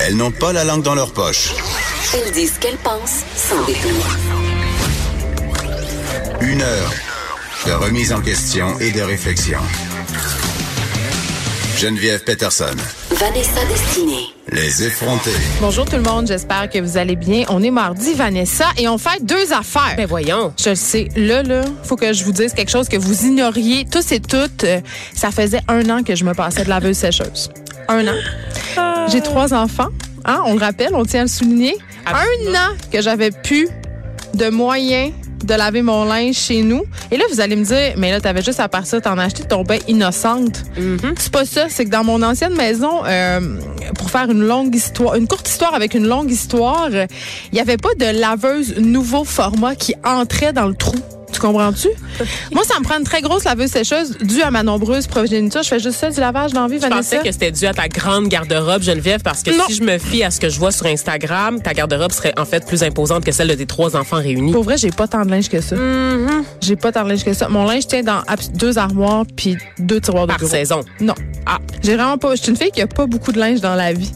Elles n'ont pas la langue dans leur poche. Elles disent ce qu'elles pensent sans détour. Une heure de remise en question et de réflexion. Geneviève Peterson. Vanessa Destinée. Les effrontés. Bonjour tout le monde, j'espère que vous allez bien. On est mardi, Vanessa, et on fait deux affaires. Ben voyons. Je le sais. Là, là, faut que je vous dise quelque chose que vous ignoriez tous et toutes. Euh, Ça faisait un an que je me passais de laveuse sécheuse. Un an. J'ai trois enfants. Hein, on le rappelle, on tient à le souligner. Un an que j'avais plus de moyens de laver mon linge chez nous. Et là, vous allez me dire, mais là, t'avais juste à partir t'en acheter ton bain innocente. C'est pas ça. C'est que dans mon ancienne maison, euh, pour faire une longue histoire, une courte histoire avec une longue histoire, euh, il n'y avait pas de laveuse nouveau format qui entrait dans le trou. Tu comprends-tu? Moi, ça me prend une très grosse laveuse sécheuse due à ma nombreuse progéniture. Je fais juste ça du lavage dans la vie, Je Vanessa. pensais que c'était dû à ta grande garde-robe, Geneviève, parce que Non. si je me fie à ce que je vois sur Instagram, ta garde-robe serait en fait plus imposante que celle de tes trois enfants réunis. Pour vrai, j'ai pas tant de linge que ça. Mm-hmm. J'ai pas tant de linge que ça. Mon linge tient dans deux armoires puis deux tiroirs de Par bureau. saison. Non. Ah, j'ai vraiment pas. Je suis une fille qui a pas beaucoup de linge dans la vie.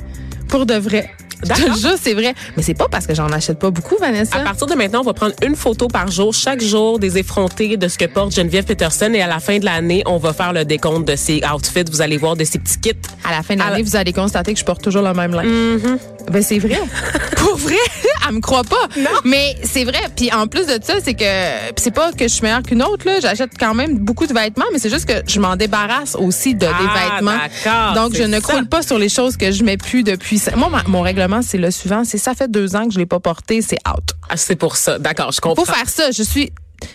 Pour de vrai. Je te jure, c'est vrai. Mais c'est pas parce que j'en achète pas beaucoup, Vanessa. À partir de maintenant, on va prendre une photo par jour, chaque jour, des effrontés de ce que porte Geneviève Peterson. Et à la fin de l'année, on va faire le décompte de ses outfits. Vous allez voir de ses petits kits. À la fin de l'année, la- vous allez constater que je porte toujours le même linge. Mm-hmm. Ben c'est vrai. Pour vrai, elle me croit pas. Mais c'est vrai. Puis en plus de ça, c'est que c'est pas que je suis meilleure qu'une autre là. J'achète quand même beaucoup de vêtements, mais c'est juste que je m'en débarrasse aussi de des Ah, vêtements. d'accord, Donc je ne croule pas sur les choses que je mets plus depuis. Moi, mon règlement c'est le suivant. C'est ça fait deux ans que je l'ai pas porté, c'est out. Ah, c'est pour ça. D'accord, je comprends. Faut faire ça. Je suis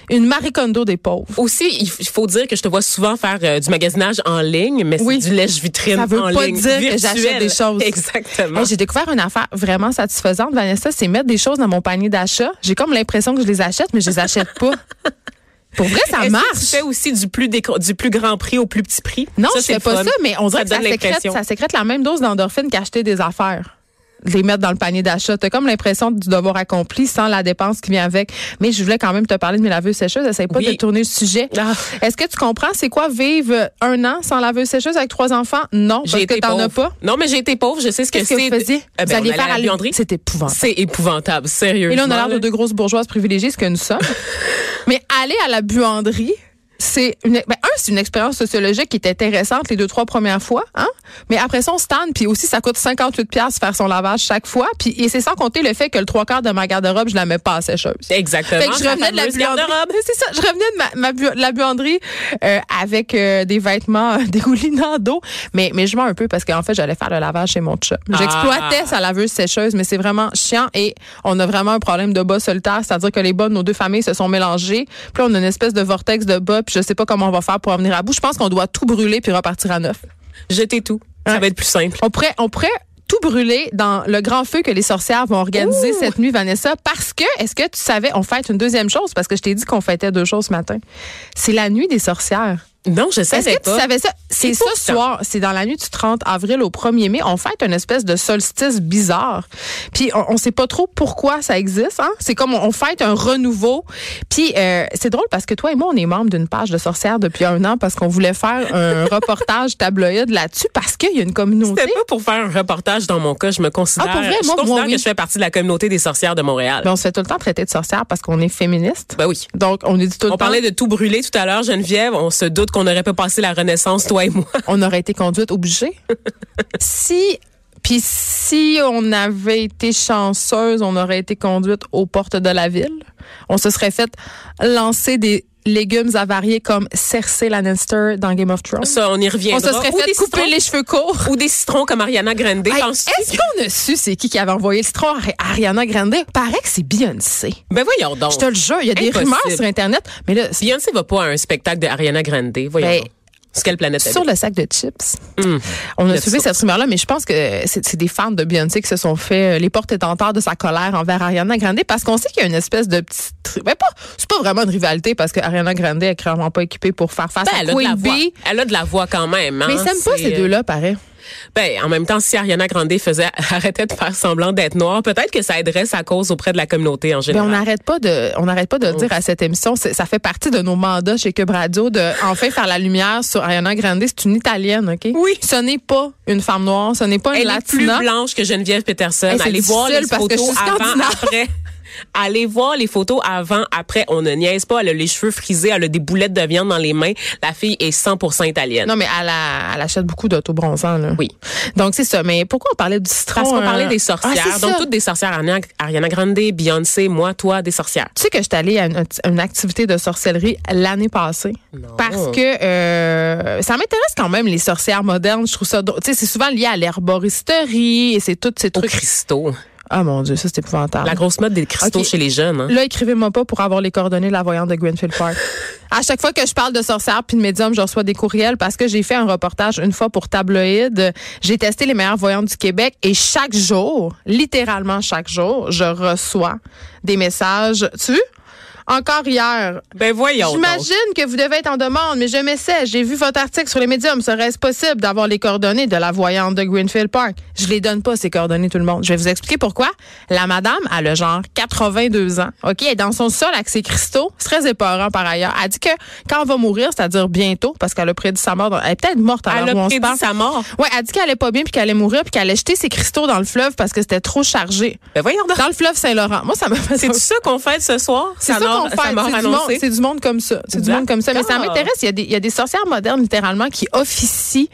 une Marie Kondo des pauvres. Aussi, il faut dire que je te vois souvent faire euh, du magasinage en ligne, mais Oui. c'est du lèche-vitrine Ça veut en pas ligne. dire que j'achète des choses. Exactement. Hey, j'ai découvert une affaire vraiment satisfaisante, Vanessa, c'est mettre des choses dans mon panier d'achat. J'ai comme l'impression que je les achète, mais je les achète pas. Pour vrai, ça Est-ce que marche. Tu fais aussi du plus, déco- du plus grand prix au plus petit prix? Non, Ça, je fais pas fun. ça, mais on dirait que ça sécrète, ça sécrète la même dose d'endorphine qu'acheter des affaires. Les mettre dans le panier d'achat. T'as comme l'impression du devoir accompli sans la dépense qui vient avec. Mais je voulais quand même te parler de mes laveuses sécheuses. Essaye pas Oui. de tourner le sujet. Ah. Est-ce que tu comprends? C'est quoi vivre un an sans laveuse sécheuse avec trois enfants? Non, parce que t'en as pas. Non, mais j'ai été pauvre. Je sais ce que Qu'est-ce que c'est. vous faisiez? Euh, vous ben, alliez faire à la à buanderie. C'est épouvantable. C'est épouvantable, sérieux. Et là, on a l'air de deux grosses bourgeoises privilégiées, ce que nous sommes. Mais aller à la buanderie, c'est une, ben, un, c'est une expérience sociologique qui est intéressante les deux, trois premières fois, hein. Mais après ça, on se tanne, puis aussi, ça coûte 58 pièces faire son lavage chaque fois. Puis, et c'est sans compter le fait que le trois quarts de ma garde-robe, je la mets pas à sécheuse. Exactement. Fait que je revenais de la buanderie. C'est ça. Je revenais de ma, ma bu- la buanderie euh, avec euh, des vêtements euh, dégoulinants d'eau. Mais, mais je mens un peu parce qu'en fait, j'allais faire le lavage chez mon chat. J'exploitais Ah. sa laveuse sécheuse, mais c'est vraiment chiant et on a vraiment un problème de bas solitaire. C'est-à-dire que les bas de nos deux familles se sont mélangés. Puis là, on a une espèce de vortex de bas. Puis je sais pas comment on va faire pour en venir à bout. Je pense qu'on doit tout brûler puis repartir à neuf. Jetez tout. Ça Ouais. va être plus simple. On pourrait, on pourrait tout brûler dans le grand feu que les sorcières vont organiser cette nuit, Vanessa, parce que, est-ce que tu savais, on fête une deuxième chose, parce que je t'ai dit qu'on fêtait deux choses ce matin. C'est la nuit des sorcières. Non, je Est-ce savais que tu pas. savais ça? C'est ce soir, c'est dans la nuit du 30 avril au 1er mai. On fête une espèce de solstice bizarre. Puis on, on sait pas trop pourquoi ça existe. Hein? C'est comme on, on fête un renouveau. Puis euh, c'est drôle parce que toi et moi, on est membres d'une page de sorcières depuis un an parce qu'on voulait faire un reportage tabloïd là-dessus parce qu'il y a une communauté. C'était pas pour faire un reportage dans mon cas. Je me considère, Ah, pour vrai? je Moi, considère moi, oui. que je fais partie de la communauté des sorcières de Montréal. Mais on se fait tout le temps traiter de sorcière parce qu'on est féministe. Ben oui. Donc, on est dit tout le On temps. parlait de tout brûler tout à l'heure, Geneviève. On se doute qu'on n'aurait pas passé la Renaissance, toi et moi. on aurait été conduite obligée. si puis si on avait été chanceuse, on aurait été conduite aux portes de la ville. On se serait fait lancer des légumes avariés comme Cersei Lannister dans Game of Thrones. Ça, on y on reviendra. se serait Ou fait couper citrons- les cheveux courts. Ou des citrons comme Ariana Grande. Hey, Est-ce qu'on a su c'est qui qui avait envoyé le citron à Ari- Ariana Grande? Paraît que c'est Beyoncé. Ben voyons donc. Je te le jure, il y a des rumeurs sur Internet. Mais là, Beyoncé va pas à un spectacle de Ariana Grande. Voyons Ben, donc. Sur quelle planète Sur t'habites? le sac de chips. Hum. On a suivi cette rumeur-là, mais je pense que c'est des fans de Beyoncé qui se sont fait euh, les portes étenteurs de sa colère envers Ariana Grande parce qu'on sait qu'il y a une espèce de petite. Mais pas, c'est pas vraiment une rivalité parce que Ariana Grande est clairement pas équipée pour faire face Ben, à elle, a de la voix. Elle a de la voix quand même. hein. Mais ils s'aiment pas ces euh, deux-là, pareil. Ben, en même temps, si Ariana Grande faisait arrêtait de faire semblant d'être noire, peut-être que ça aiderait sa cause auprès de la communauté en général. on n'arrête pas de, on n'arrête pas de dire à cette émission. Ça fait partie de nos mandats chez Cube Radio de enfin faire la lumière sur Ariana Grande. C'est une italienne, ok? Oui. Ce n'est pas une femme noire. Ce n'est pas une Elle est plus latina. blanche que Geneviève Peterson. Hey, Allez voir les parce que je suis avant, après. Allez voir les photos avant, après. On ne niaise pas. Elle a les cheveux frisés, elle a des boulettes de viande dans les mains. La fille est 100% italienne. Non, mais elle, a- elle achète beaucoup d'autobronzants, là. Oui. Donc, c'est ça. Mais pourquoi on parlait du citron? Parce qu'on euh, parlait des ah, sorcières. Donc, ça. toutes des sorcières. Ariana, Ariana Grande, Beyoncé, moi, toi, des sorcières. Tu sais que je suis allée à une, une activité de sorcellerie l'année passée. Non. Parce que euh, ça m'intéresse quand même, les sorcières modernes. Je trouve ça. Tu sais, c'est souvent lié à l'herboristerie et c'est tous ces Au trucs. cristaux. Ah mon Dieu, ça c'est épouvantable. La grosse mode des cristaux chez les jeunes. hein. Là, écrivez-moi pas pour avoir les coordonnées de la voyante de Greenfield Park. à chaque fois que je parle de sorcières puis de médium, je reçois des courriels parce que j'ai fait un reportage une fois pour Tabloïd. J'ai testé les meilleures voyantes du Québec et chaque jour, littéralement chaque jour, je reçois des messages. Tu vois? Encore hier, Ben voyons. J'imagine que vous devez être en demande, mais je m'essaie. J'ai vu votre article sur les médiums. Serait-ce possible d'avoir les coordonnées de la voyante de Greenfield Park? Je les donne pas, ces coordonnées, tout le monde. Je vais vous expliquer pourquoi. La madame, a genre 82 ans. OK? Elle est dans son sol avec ses cristaux. C'est très épeurant, par ailleurs. Elle dit que quand elle va mourir, c'est-à-dire bientôt, parce qu'elle a prédit sa mort, dans- elle est peut-être morte à l'heure où a on se prédit parle. sa mort. Ouais, elle dit qu'elle allait pas bien puis qu'elle allait mourir puis qu'elle allait jeter ses cristaux dans le fleuve parce que c'était trop chargé. Ben voyons donc. Dans le fleuve Saint-Laurent. Moi, ça me fait C'est ça qu'on fait ce soir? c'est ça mort- qu'on sa fait. mort C'est du, monde, annoncée? c'est du monde comme ça. C'est du monde comme ça. Mais ça m'intéresse. Il y, a des, il y a des sorcières modernes, littéralement, qui officient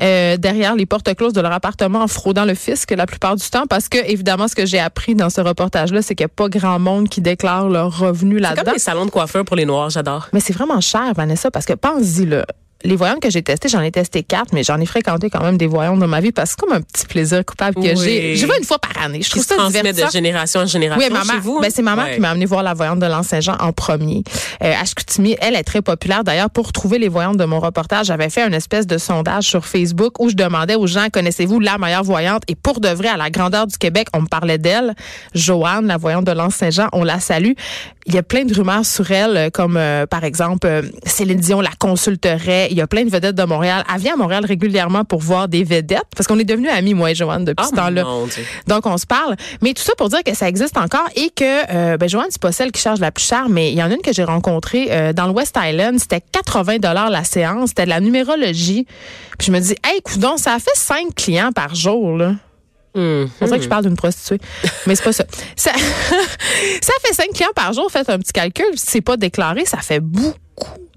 euh, derrière les portes closes de leur appartement en fraudant le fisc la plupart du temps. Parce que, évidemment, ce que j'ai appris dans ce reportage-là, c'est qu'il n'y a pas grand monde qui déclare leurs revenus C'est là-dedans. comme les salons de coiffeur pour les noirs, j'adore. Mais c'est vraiment cher, Vanessa, parce que pense-y, là. Les voyantes que j'ai testées, j'en ai testé quatre, mais j'en ai fréquenté quand même des voyantes dans ma vie parce que c'est comme un petit plaisir coupable que Oui. j'ai. Je vais une fois par année. Je Qui trouve se ça transmet divertissant. de génération en génération Oui, maman. chez vous. Ben, c'est maman Ouais. qui m'a amené voir la voyante de l'Anse-Saint-Jean en premier. Euh, à Chicoutimi, elle est très populaire. D'ailleurs, pour trouver les voyantes de mon reportage, j'avais fait une espèce de sondage sur Facebook où je demandais aux gens, connaissez-vous la meilleure voyante? Et pour de vrai, à la grandeur du Québec, on me parlait d'elle. Joanne, la voyante de l'Anse-Saint-Jean, on la salue. Il y a plein de rumeurs sur elle, euh, comme euh, par exemple euh, Céline Dion la consulterait. Il y a plein de vedettes de Montréal. Elle vient à Montréal régulièrement pour voir des vedettes, parce qu'on est devenus amis, moi et Joanne, depuis Oh, ce temps-là. mon Dieu. Donc, on se parle. Mais tout ça pour dire que ça existe encore et que, euh, ben, Joanne, c'est pas celle qui charge la plus chère, mais il y en a une que j'ai rencontrée euh, dans le West Island. C'était 80 dollars la séance. C'était de la numérologie. Puis je me dis, hey, coudon, ça a fait 5 clients par jour, là. On dirait que je parle d'une prostituée. Mais c'est pas ça. Ça, ça fait 5 clients par jour. Faites un petit calcul. Si c'est pas déclaré, ça fait beaucoup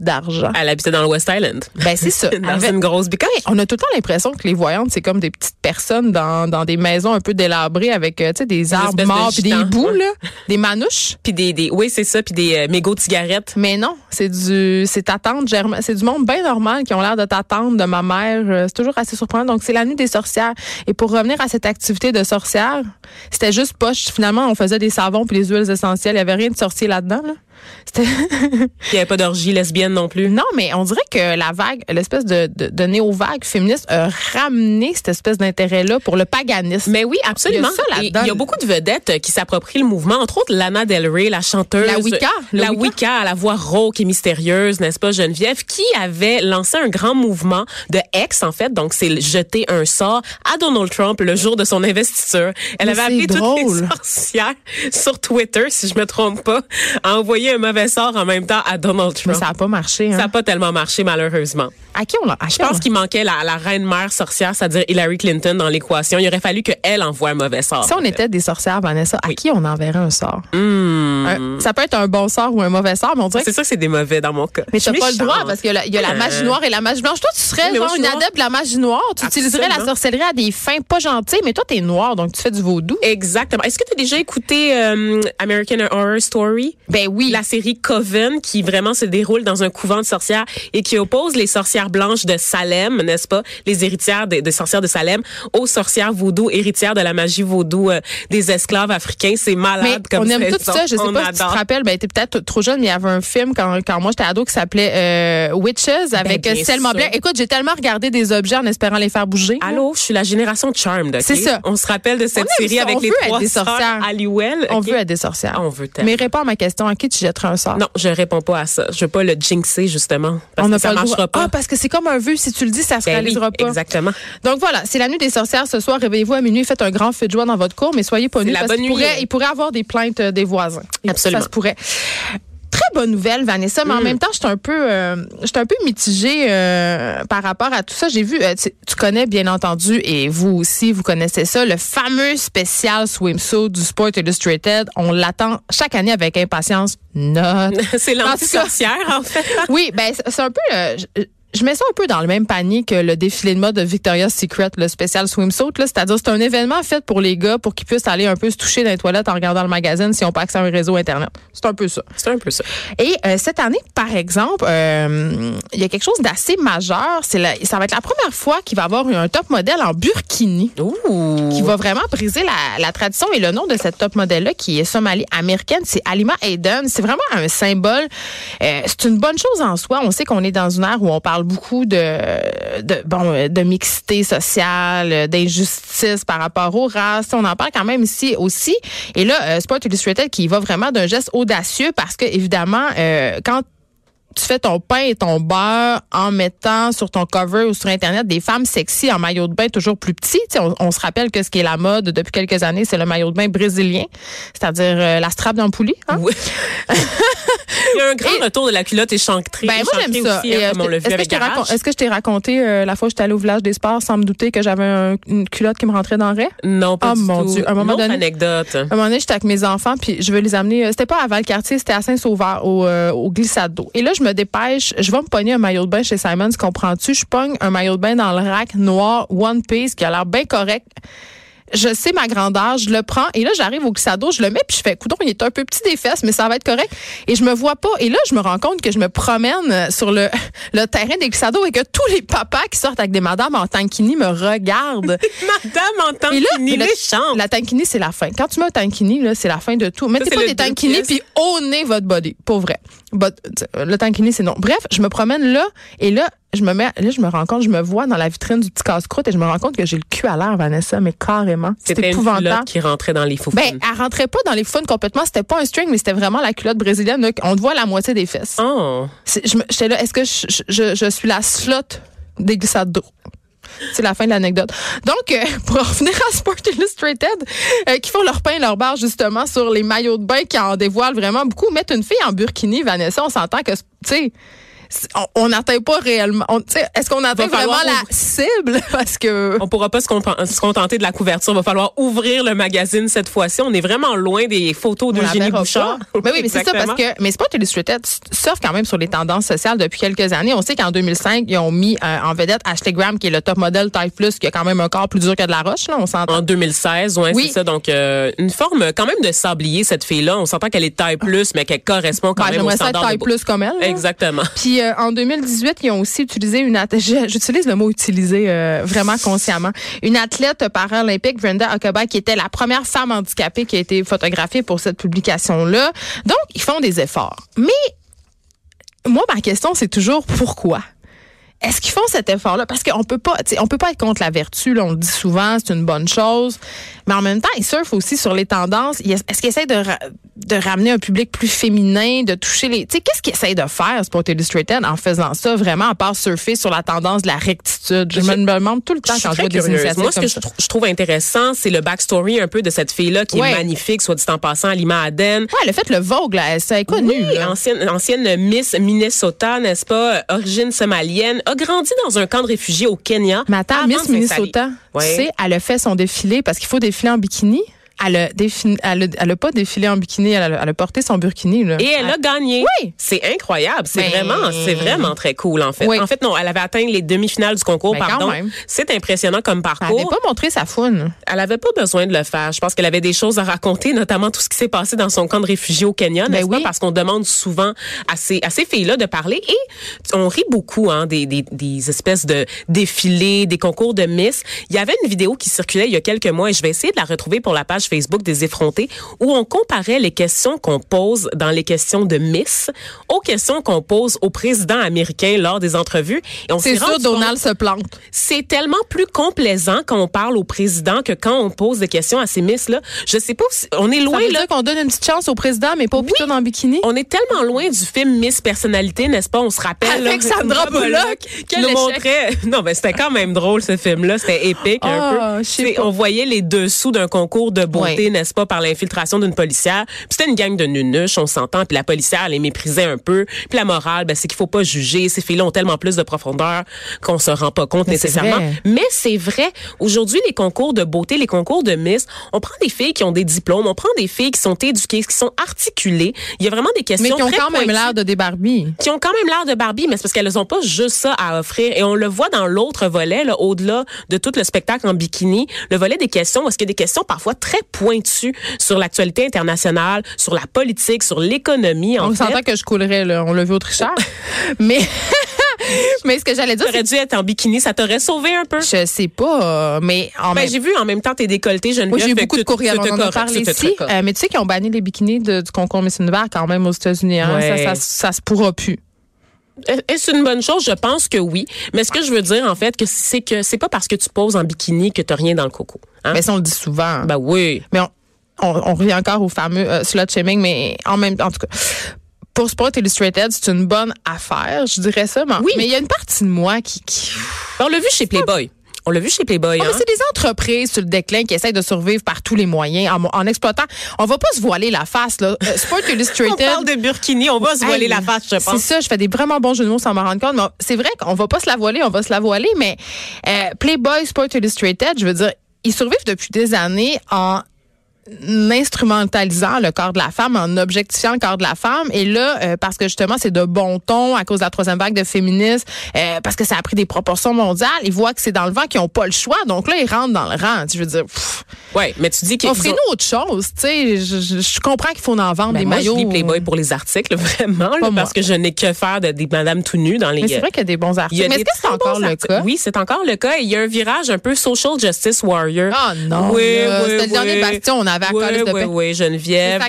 d'argent. Elle habitait dans le West Island. Ben, c'est ça. dans Avec- une grosse bicoche. on a tout le temps l'impression que les voyantes, c'est comme des petites personnes dans, dans des maisons un peu délabrées avec euh, tu sais, des arbres morts puis des bouts, là, des manouches. Puis des, des, oui, c'est ça, puis des euh, mégots de cigarettes. Mais non, c'est du c'est ta tante Germaine, c'est du monde bien normal qui ont l'air de ta tante, de ma mère. Euh, C'est toujours assez surprenant. Donc c'est la nuit des sorcières. Et pour revenir à cette activité de sorcière, c'était juste poche. Finalement, on faisait des savons puis des huiles essentielles. Il y avait rien de sorcier là-dedans. Là. C'était Il n'y avait pas d'orgie lesbienne non plus. non, mais on dirait que la vague, l'espèce de, de, de néo-vague féministe a ramené cette espèce d'intérêt-là pour le paganisme. Mais oui, absolument. Il y a ça y a beaucoup de vedettes euh, qui s'approprient le mouvement, entre autres Lana Del Rey, la chanteuse. La Wicca, La Wicca. Wicca, à la voix rauque et mystérieuse, n'est-ce pas, Geneviève, qui avait lancé un grand mouvement de ex, en fait. Donc, c'est jeter un sort à Donald Trump le jour de son investiture. Elle Mais avait appelé toutes drôle. les sorcières sur Twitter, si je me trompe pas, à envoyer un mauvais sort en même temps à Donald Mais Trump. ça n'a pas marché. Hein? Ça n'a pas tellement marché, malheureusement. À qui on l'a? Je pense qu'il manquait la, la reine-mère sorcière, c'est-à-dire Hillary Clinton dans l'équation. Il aurait fallu qu'elle envoie un mauvais sort. Si on était des sorcières, Vanessa, à qui on enverrait un sort? Hmm. Un- ça peut être un bon sort ou un mauvais sort, mais on dirait C'est sûr que c'est des mauvais dans mon cas. mais t'as pas le droit parce qu'il y a la, y a la magie noire et la magie blanche. Toi, tu serais genre une adepte de la magie noire. Tu utiliserais la sorcellerie à des fins pas gentilles, mais toi, t'es noire, donc tu fais du vaudou. Exactement. Est-ce que tu as déjà écouté euh, American Horror Story? Ben oui. la série Coven qui vraiment se déroule dans un couvent de sorcières et qui oppose les sorcières blanches de Salem, n'est-ce pas, les héritières des, des sorcières de Salem aux sorcières vaudou héritières de la magie vaudou euh, des esclaves africains. C'est malade Mais comme on aime tout ça. Je sais On pas si tu te adore. rappelles, ben, t'es peut-être trop jeune, mais il y avait un film quand, quand moi j'étais ado qui s'appelait euh, Witches avec Ben, bien euh, Selma. Blair. Écoute, j'ai tellement regardé des objets en espérant les faire bouger. Allô, je suis la génération Charmed. C'est ça. On se rappelle de cette série ça. avec On les trois des sorcières. Halliwell. On veut être des sorcières. On veut tellement. Mais réponds à ma question. À qui tu jetterais un sort? Non, je réponds pas à ça. Je veux pas le justement parce on que ça pas le marchera pas. Ah, parce que c'est comme un vœu. Si tu le dis, ça se Ben oui, réalisera pas. Exactement. Donc voilà, c'est la nuit des sorcières ce soir. Réveillez-vous à minuit, faites un grand feu de joie dans votre cour, mais soyez pas nus parce qu'il pourrait, il pourrait avoir des plaintes euh, des voisins. Absolument. Ça se pourrait. Bonne nouvelle, Vanessa, mais en Mm. même temps, je suis un peu, euh, j'étais un peu mitigée euh, par rapport à tout ça. J'ai vu, euh, tu, tu connais bien entendu, et vous aussi, vous connaissez ça, le fameux spécial swimsuit du Sport Illustrated. On l'attend chaque année avec impatience. Note. c'est l'anti-sorcière en fait. Oui, ben c'est c'est un peu. Je, mets ça un peu dans le même panier que le défilé de mode de Victoria's Secret, le spécial swimsuit. là. C'est-à-dire, c'est un événement fait pour les gars pour qu'ils puissent aller un peu se toucher dans les toilettes en regardant le magazine s'ils n'ont pas accès à un réseau Internet. C'est un peu ça. C'est un peu ça. Et euh, cette année, par exemple, euh, il y a quelque chose d'assez majeur. C'est la- ça va être la première fois qu'il va y avoir un top modèle en burkini Ouh. qui va vraiment briser la, la tradition. Et le nom de cette top modèle-là, qui est somalie américaine, c'est Alima Hayden. C'est vraiment un symbole. Euh, c'est une bonne chose en soi. On sait qu'on est dans une ère où on parle beaucoup de, de bon de mixité sociale, euh, d'injustice par rapport aux races. On en parle quand même ici aussi. Et là, euh, Sport Illustrated qui va vraiment d'un geste audacieux parce que évidemment, euh, quand tu fais ton pain et ton beurre en mettant sur ton cover ou sur Internet des femmes sexy en maillot de bain toujours plus sais, On, on se rappelle que ce qui est la mode depuis quelques années, c'est le maillot de bain brésilien, c'est-à-dire euh, la strap dans le poulie. hein? Oui. Il y a un grand retour de la culotte échancrée. Ben moi j'aime ça. Est-ce que, je t'ai raconté euh, la fois où j'étais allée au village des sports sans me douter que j'avais un- une culotte qui me rentrait dans le raie? Non, pas Oh, du mon tout. Dieu. Un moment donné- anecdote. Un moment donné, j'étais avec mes enfants, puis je veux les amener. euh, C'était pas à Valcartier, c'était à Saint-Sauveur, au, euh, au glissade d'eau. Et là, je me dépêche. Je vais me pogner un maillot de bain chez Simons, comprends-tu? Je pogne un maillot de bain dans le rack noir One Piece qui a l'air bien correct. Je sais ma grandeur, je le prends et là j'arrive au glissade d'eau, je le mets puis je fais coudon, il est un peu petit des fesses mais ça va être correct et je me vois pas et là je me rends compte que je me promène sur le, le terrain des glissades d'eau et que tous les papas qui sortent avec des madames en tankini me regardent. Madame entend Et là, méchante. la tankini, c'est la fin. Quand tu mets un tankini, là, c'est la fin de tout. Mettez pas des tankini puis ownez votre body. Pour vrai. But, le tankini, c'est non. Bref, je me promène là et là, je me mets, là, je me rends compte, je me vois dans la vitrine du petit casse-croûte et je me rends compte que j'ai le cul à l'air, Vanessa, mais carrément. C'était une épouvantable. qui rentrait dans les faux Ben, elle rentrait pas dans les fun complètement. C'était pas un string, mais c'était vraiment la culotte brésilienne. On te voit la moitié des fesses. Oh. J'étais là, est-ce que je, je- je, suis la slot des glissades d'eau? C'est la fin de l'anecdote. Donc, euh, pour en revenir à Sport Illustrated, euh, qui font leur pain et leur barre justement sur les maillots de bain qui en dévoilent vraiment beaucoup, mettre une fille en burkini, Vanessa, on s'entend que, tu sais, on- n'atteint pas réellement. Est-ce qu'on atteint vraiment la cible? Parce que... On pourra pas se, contenter de la couverture. Va falloir ouvrir le magazine cette fois-ci. On est vraiment loin des photos d'Eugénie verra Bouchard. Ben oui, mais c'est ça parce que mais Sport Illustrated surfe quand même sur les tendances sociales depuis quelques années. On sait qu'en 2005, ils ont mis euh, en vedette Ashley Graham qui est le top modèle taille plus qui a quand même un corps plus dur que de la roche là, on s'entend. En 2016, ouais, Oui. c'est ça. Donc, euh, une forme quand même de sablier, cette fille-là. On s'entend qu'elle est taille plus, mais qu'elle correspond quand Ben, même au j'aimerais ça être standard taille de plus comme elle. là. Exactement. Puis euh, en 2018, ils ont aussi utilisé une athlète, j'utilise le mot utiliser euh, vraiment consciemment, une athlète paralympique, Brenda Okabai, qui était la première femme handicapée qui a été photographiée pour cette publication-là. Donc, ils font des efforts. Mais moi, ma question, c'est toujours pourquoi? Est-ce qu'ils font cet effort-là? Parce qu'on peut pas, on peut pas être contre la vertu, là, on le dit souvent, c'est une bonne chose. Mais en même temps, ils surfent aussi sur les tendances. Est-ce qu'ils essaient de, ra- de ramener un public plus féminin, de toucher les. Tu sais, qu'est-ce qu'ils essayent de faire, Sport Illustrated, en faisant ça, vraiment, à part surfer sur la tendance de la rectitude? Je, Je- me demande tout le temps Je quand je vois des initiatives Moi, ce que je, trou- je trouve intéressant, c'est le backstory un peu de cette fille-là qui Ouais. est magnifique, soit dit en passant, Lima Aden. Ouais, a fait le Vogue, là. Ça est connu. Oui, ancienne, ancienne Miss Minnesota, n'est-ce pas? Origine somalienne. A grandi dans un camp de réfugiés au Kenya. Avant Miss. Minnesota, tu sais, elle a fait son défilé parce qu'il faut défiler en bikini. Elle a, défini, elle, a, elle a pas défilé en bikini, elle a, elle a porté son burkini. Là. Et elle a gagné. Oui. C'est incroyable. C'est Ben- vraiment, c'est vraiment très cool, en fait. Oui. En fait, non, elle avait atteint les demi-finales du concours, Ben, pardon. C'est impressionnant comme Elle parcours. avait pas montré sa faune. Elle avait pas besoin de le faire. Je pense qu'elle avait des choses à raconter, notamment tout ce qui s'est passé dans son camp de réfugiés au Kenya, n'est-ce oui. pas? Parce qu'on demande souvent à ces, à ces filles-là de parler et on rit beaucoup, hein, des, des, des espèces de défilés, des concours de Miss. Il y avait une vidéo qui circulait il y a quelques mois et je vais essayer de la retrouver pour la page Facebook des effrontés où on comparait les questions qu'on pose dans les questions de Miss aux questions qu'on pose au président américain lors des entrevues. Et on C'est sûr, compte- Donald se plante. c'est tellement plus complaisant quand on parle au président que quand on pose des questions à ces miss là. Je sais pas, si- on est Ça loin veut là. dire qu'on donne une petite chance au président, mais pas au piton en bikini? On est tellement loin du film Miss Personnalité, n'est-ce pas? On se rappelle. Avec là, Sandra Bullock. qui nous montrait. Non, mais c'était quand même drôle, ce film-là. C'était épique, un Ah, peu. On voyait les dessous d'un concours de beauté, Ouais. n'est-ce pas, par l'infiltration d'une policière. Puis c'était une gang de nunuches, on s'entend. Puis la policière, elle les méprisait un peu. Puis la morale, ben, c'est qu'il faut pas juger. Ces filles-là ont tellement plus de profondeur qu'on se rend pas compte Mais nécessairement. vrai. Mais c'est vrai. Aujourd'hui, les concours de beauté, les concours de Miss, on prend des filles qui ont des diplômes, on prend des filles qui sont éduquées, qui sont articulées. Il y a vraiment des questions Mais qui ont très quand même l'air de des Barbie. qui ont quand même l'air de Barbie, mais c'est parce qu'elles ont pas juste ça à offrir. Et on le voit dans l'autre volet, là, au-delà de tout le spectacle en bikini, le volet des questions, parce qu'il y a des questions parfois très pointues sur l'actualité internationale, sur la politique, sur l'économie. On s'entend que je coulerais, là. On l'a vu au tricheur. mais, mais ce que j'allais dire, t'aurais dû être en bikini, ça t'aurait sauvé un peu. je sais pas, mais en Ben, même j'ai vu en même temps tes décolletés, Geneviève. Moi, j'ai eu beaucoup de courriels. On en a parlé ici. Euh, mais tu sais qu'ils ont banni les bikinis de- du concours Miss Univers quand même aux États-Unis. Hein? Ouais. Ça, ça, ça se pourra plus. Est-ce une bonne chose? Je pense que oui. Mais ce que je veux dire, en fait, que c'est que c'est pas parce que tu poses en bikini que t'as rien dans le coco. Hein? Mais ça, on le dit souvent. Ben oui. Mais on, on, on revient encore au fameux euh, slut shaming, mais en même temps, en tout cas, pour Sport Illustrated, c'est une bonne affaire, je dirais ça. Mais Oui. mais il y a une partie de moi qui... qui... On l'a vu chez Playboy. On l'a vu chez Playboy. Oh, hein? c'est des entreprises sur le déclin qui essayent de survivre par tous les moyens en, en exploitant. On va pas se voiler la face, là. Euh, Sport Illustrated. On parle de burkini, on va se voiler Hey, la face, je C'est pense. ça, je fais des vraiment bons jeux de mots sans m'en rendre compte. Mais c'est vrai qu'on va pas se la voiler, on va se la voiler, mais euh, Playboy Sport Illustrated, je veux dire, ils survivent depuis des années en instrumentalisant le corps de la femme, en objectifiant le corps de la femme. Et là, euh, parce que justement, c'est de bon ton à cause de la troisième vague de féminisme, euh, parce que ça a pris des proportions mondiales, ils voient que c'est dans le vent, qu'ils n'ont pas le choix. Donc là, ils rentrent dans le rang. Je veux dire, pff, Ouais, mais tu dis qu'ils offrez-nous ont- autre chose. Tu sais, je, je- je comprends qu'il faut en vendre Ben, des moi, maillots. je lis Playboy pour les articles, vraiment, là, parce que je n'ai que faire de, des Madame tout nues dans les. Mais c'est vrai qu'il y a des bons articles. Mais est-ce que c'est encore le articles. cas? Oui, c'est encore le cas. Il y a un virage un peu social justice warrior. Ah non, Oui, là, oui, c'était le dernier bastion, on avait oui, oui, paix. oui, Geneviève.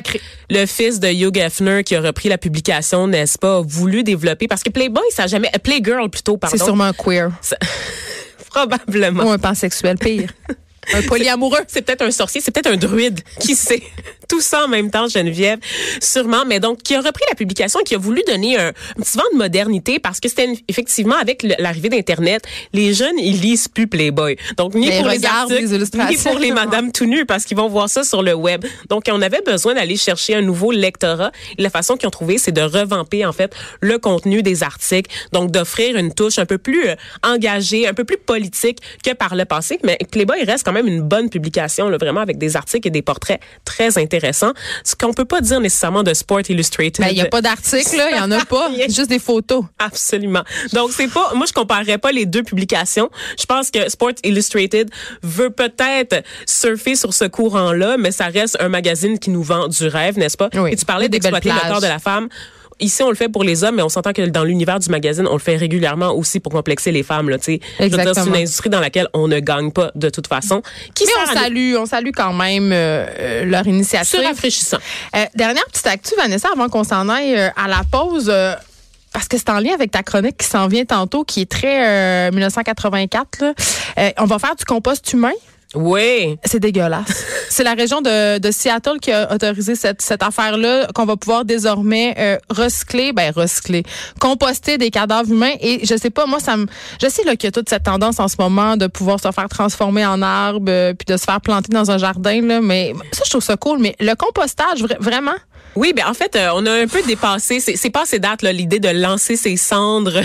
Le fils de Hugh Hefner qui a repris la publication, n'est-ce pas, a voulu développer parce que Playboy, ça a jamais, euh, Playgirl plutôt, pardon. C'est sûrement un queer. Probablement. Ou un pansexuel, pire. un polyamoureux. C'est peut-être un sorcier, c'est peut-être un druide, qui sait? Tout ça en même temps, Geneviève, sûrement. Mais donc, qui a repris la publication qui a voulu donner un, un petit vent de modernité parce que c'était effectivement avec l'arrivée d'Internet, les jeunes, ils lisent plus Playboy. Donc, ni Mais pour les articles, les ni pour les madames tout nues parce qu'ils vont voir ça sur le web. Donc, on avait besoin d'aller chercher un nouveau lectorat. Et la façon qu'ils ont trouvé, c'est de revamper, en fait, le contenu des articles. Donc, d'offrir une touche un peu plus euh, engagée, un peu plus politique que par le passé. Mais Playboy reste quand même une bonne publication, là, vraiment, avec des articles et des portraits très intéressants. Ce qu'on peut pas dire nécessairement de Sport Illustrated. Ben, il n'y a pas d'article. Il n'y en a pas. Juste des photos. Absolument. Donc c'est pas moi je comparerais pas les deux publications. Je pense que Sports Illustrated veut peut-être surfer sur ce courant-là, mais ça reste un magazine qui nous vend du rêve, n'est-ce pas? Oui. Et tu parlais d'exploiter le corps de la femme. Ici, on le fait pour les hommes, mais on s'entend que dans l'univers du magazine, on le fait régulièrement aussi pour complexer les femmes. Là, tu sais. Je veux dire, C'est Exactement. une industrie dans laquelle on ne gagne pas de toute façon. Qui Mais on salue, on salue quand même euh, euh, leur initiative. C'est rafraîchissant. Euh, dernière petite actu, Vanessa, avant qu'on s'en aille euh, à la pause. parce que c'est en lien avec ta chronique qui s'en vient tantôt, qui est très euh, 1984. là. Euh, on va faire du compost humain. Oui. C'est dégueulasse. c'est la région de, de Seattle qui a autorisé cette, cette affaire-là, qu'on va pouvoir désormais euh, recycler, ben recycler, composter des cadavres humains. Et je sais pas, moi, ça me, je sais là qu'il y a toute cette tendance en ce moment de pouvoir se faire transformer en arbre, euh, puis de se faire planter dans un jardin, là. Mais ça, je trouve ça cool. Mais le compostage, vra- vraiment? Oui, ben en fait, euh, on a un peu dépassé, c'est pas ces dates là, l'idée de lancer ses cendres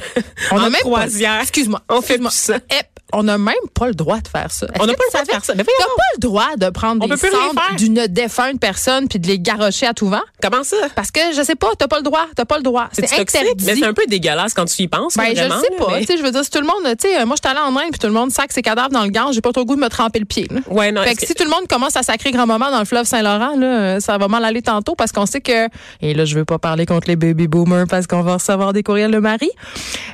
On en a même croisière. Excuse-moi. On fait plus ça. Ep, on n'a même pas le droit de faire ça. On n'a pas le droit de faire ça. Mais T'as pas le droit de prendre On des cendres d'une défunte personne puis de les garrocher à tout vent? Comment ça? Parce que je sais pas, t'as pas le droit, t'as pas le droit. C'est interdit. mais c'est un peu dégueulasse quand tu y penses. Ben, je vraiment, sais pas. mais- Tu sais, je veux dire, si tout le monde, tu sais, euh, moi, je suis allée en Inde puis tout le monde sac ses cadavres dans le gange, j'ai pas trop le goût de me tremper le pied. là. Ouais, non. Fait que si tout le monde commence à sacrer grand-maman dans le fleuve Saint-Laurent, là, euh, ça va mal aller tantôt parce qu'on sait que, et là, je veux pas parler contre les baby boomers parce qu'on va recevoir des courriels de Marie,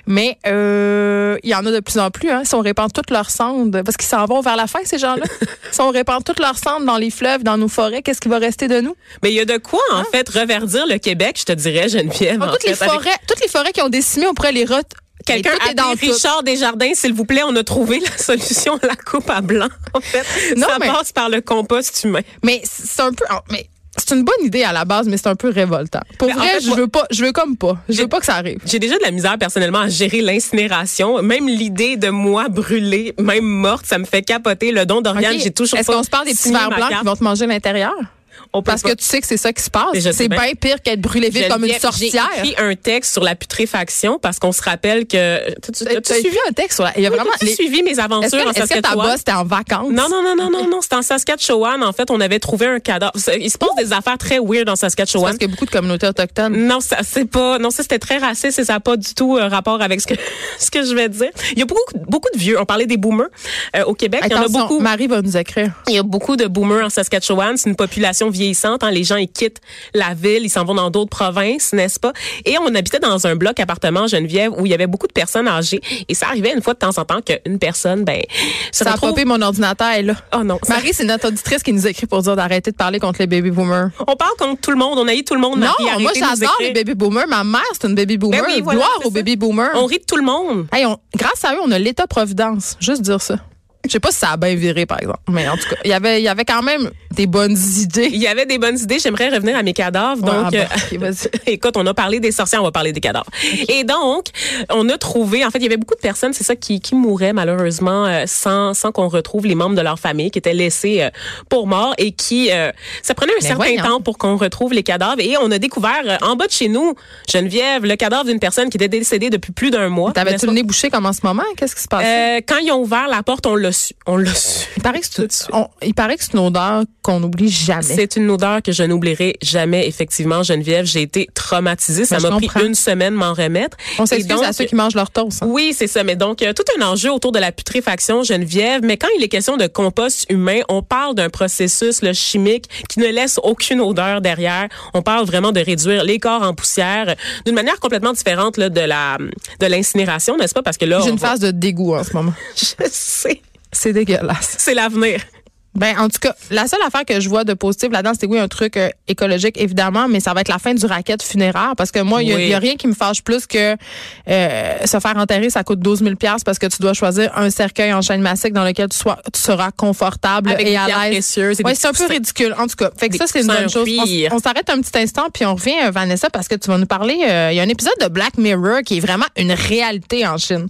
mais euh, il y en a de plus en plus, hein, si on répand toutes leurs cendres, parce qu'ils s'en vont vers la fin, ces gens-là. si on répand toutes leurs cendres dans les fleuves, dans nos forêts, qu'est-ce qui va rester de nous? Mais il y a de quoi, en fait, reverdir le Québec, je te dirais, Geneviève. Ah, en toutes, les avec forêts, toutes les forêts qui ont décimé, on pourrait les rot... Quelqu'un a dans dit tout. Richard Desjardins, s'il vous plaît, on a trouvé la solution à la coupe à blanc. En fait, Non, ça mais- passe par le compost humain. Mais c'est un peu. Mais c'est une bonne idée à la base, mais c'est un peu révoltant. Pour Mais en vrai, fait, je veux pas. Je veux comme pas. Je veux pas que ça arrive. J'ai déjà de la misère personnellement à gérer l'incinération. Même l'idée de moi brûlée, même morte, ça me fait capoter. Le don d'Oriane, Ok. j'ai toujours Est-ce qu'on se parle des petits verres blancs qui vont te manger l'intérieur? On peut Parce pas. que tu sais que c'est ça qui se passe. C'est bien. pire qu'être brûlé vite comme une sorcière. J'ai écrit un texte sur la putréfaction parce qu'on se rappelle que. Tu as suivi? un texte sur la- Il y a Oui, vraiment. t'as-tu les- suivi mes aventures que, en est-ce que ta Saskatchewan? en vacances? Non, non, non, non, non, non. C'était en Saskatchewan. En fait, on avait trouvé un cadavre. Il se passe des affaires très weird en Saskatchewan. Parce qu'il y a beaucoup de communautés autochtones. Non, ça c'est pas. Non, ça c'était très raciste et ça n'a pas du tout euh, rapport avec ce que ce que je vais dire. Il y a beaucoup beaucoup de vieux. On parlait des boomers euh, au Québec. Il y en a Attention, beaucoup. Marie va nous écrire. Il y a beaucoup de boomers en Saskatchewan. C'est une population vieillissante. hein. Les gens ils quittent la ville, ils s'en vont dans d'autres provinces, n'est-ce pas? Et on habitait dans un bloc appartement Geneviève où il y avait beaucoup de personnes âgées. Et ça arrivait une fois de temps en temps qu'une personne, ben, se Ça a retrouve- popé mon ordinateur, là. Oh non. ça- Marie, c'est notre auditrice qui nous écrit pour dire d'arrêter de parler contre les baby boomers. On parle contre tout le monde. On haït tout le monde. Non, Marie. moi de nous j'adore les baby boomers. Ma mère, c'est une baby boomer. Ben oui, voilà, Gloire aux ça. baby boomers. On rit de tout le monde. Hey, on- grâce à eux, on a l'État-providence. Juste dire ça. Je sais pas si ça a bien viré, par exemple. Mais en tout cas, il y avait, il y avait quand même des bonnes idées. Il y avait des bonnes idées. J'aimerais revenir à mes cadavres. Ouais, Donc, ah bon, euh, vas-y. écoute, on a parlé des sorcières, on va parler des cadavres. Et donc, on a trouvé, en fait, il y avait beaucoup de personnes, c'est ça, qui, qui mouraient malheureusement euh, sans, sans qu'on retrouve les membres de leur famille, qui étaient laissés euh, pour morts et qui, euh, ça prenait un Mais certain voyons. temps pour qu'on retrouve les cadavres. Et on a découvert en bas de chez nous, Geneviève, le cadavre d'une personne qui était décédée depuis plus d'un mois. T'avais-tu le nez bouché comme en ce moment? Qu'est-ce qui se passe? Euh, quand ils ont ouvert la porte, on l'a su. On l'a su. il, paraît que tout de c'est, suite. on- il paraît que c'est une odeur qu'on n'oublie jamais. C'est une odeur que je n'oublierai jamais, effectivement, Geneviève. J'ai été traumatisée. Ça Ben, m'a pris comprends. une semaine m'en remettre. On s'excuse donc, à ceux qui mangent leur toast. hein. Oui, c'est ça. Mais donc, euh, tout un enjeu autour de la putréfaction, Geneviève. Mais quand il est question de compost humain, on parle d'un processus chimique qui ne laisse aucune odeur derrière. On parle vraiment de réduire les corps en poussière d'une manière complètement différente là, de la de l'incinération, n'est-ce pas? Parce que là, J'ai une va- phase de dégoût en ce moment. Je sais. C'est dégueulasse. C'est l'avenir. Ben, en tout cas, la seule affaire que je vois de positif là-dedans, c'est oui, un truc euh, écologique, évidemment, mais ça va être la fin du racket funéraire parce que moi, il y a- Oui. rien qui me fâche plus que euh, se faire enterrer, ça coûte 12 000 parce que tu dois choisir un cercueil en chaîne massique dans lequel tu, sois, tu seras confortable Avec et à l'aise. des c'est un peu ridicule. En tout cas, fait que Des ça, c'est une bonne chose. On, s'arrête un petit instant puis on revient, euh, Vanessa, parce que tu vas nous parler. euh, Il y a un épisode de Black Mirror qui est vraiment une réalité en Chine.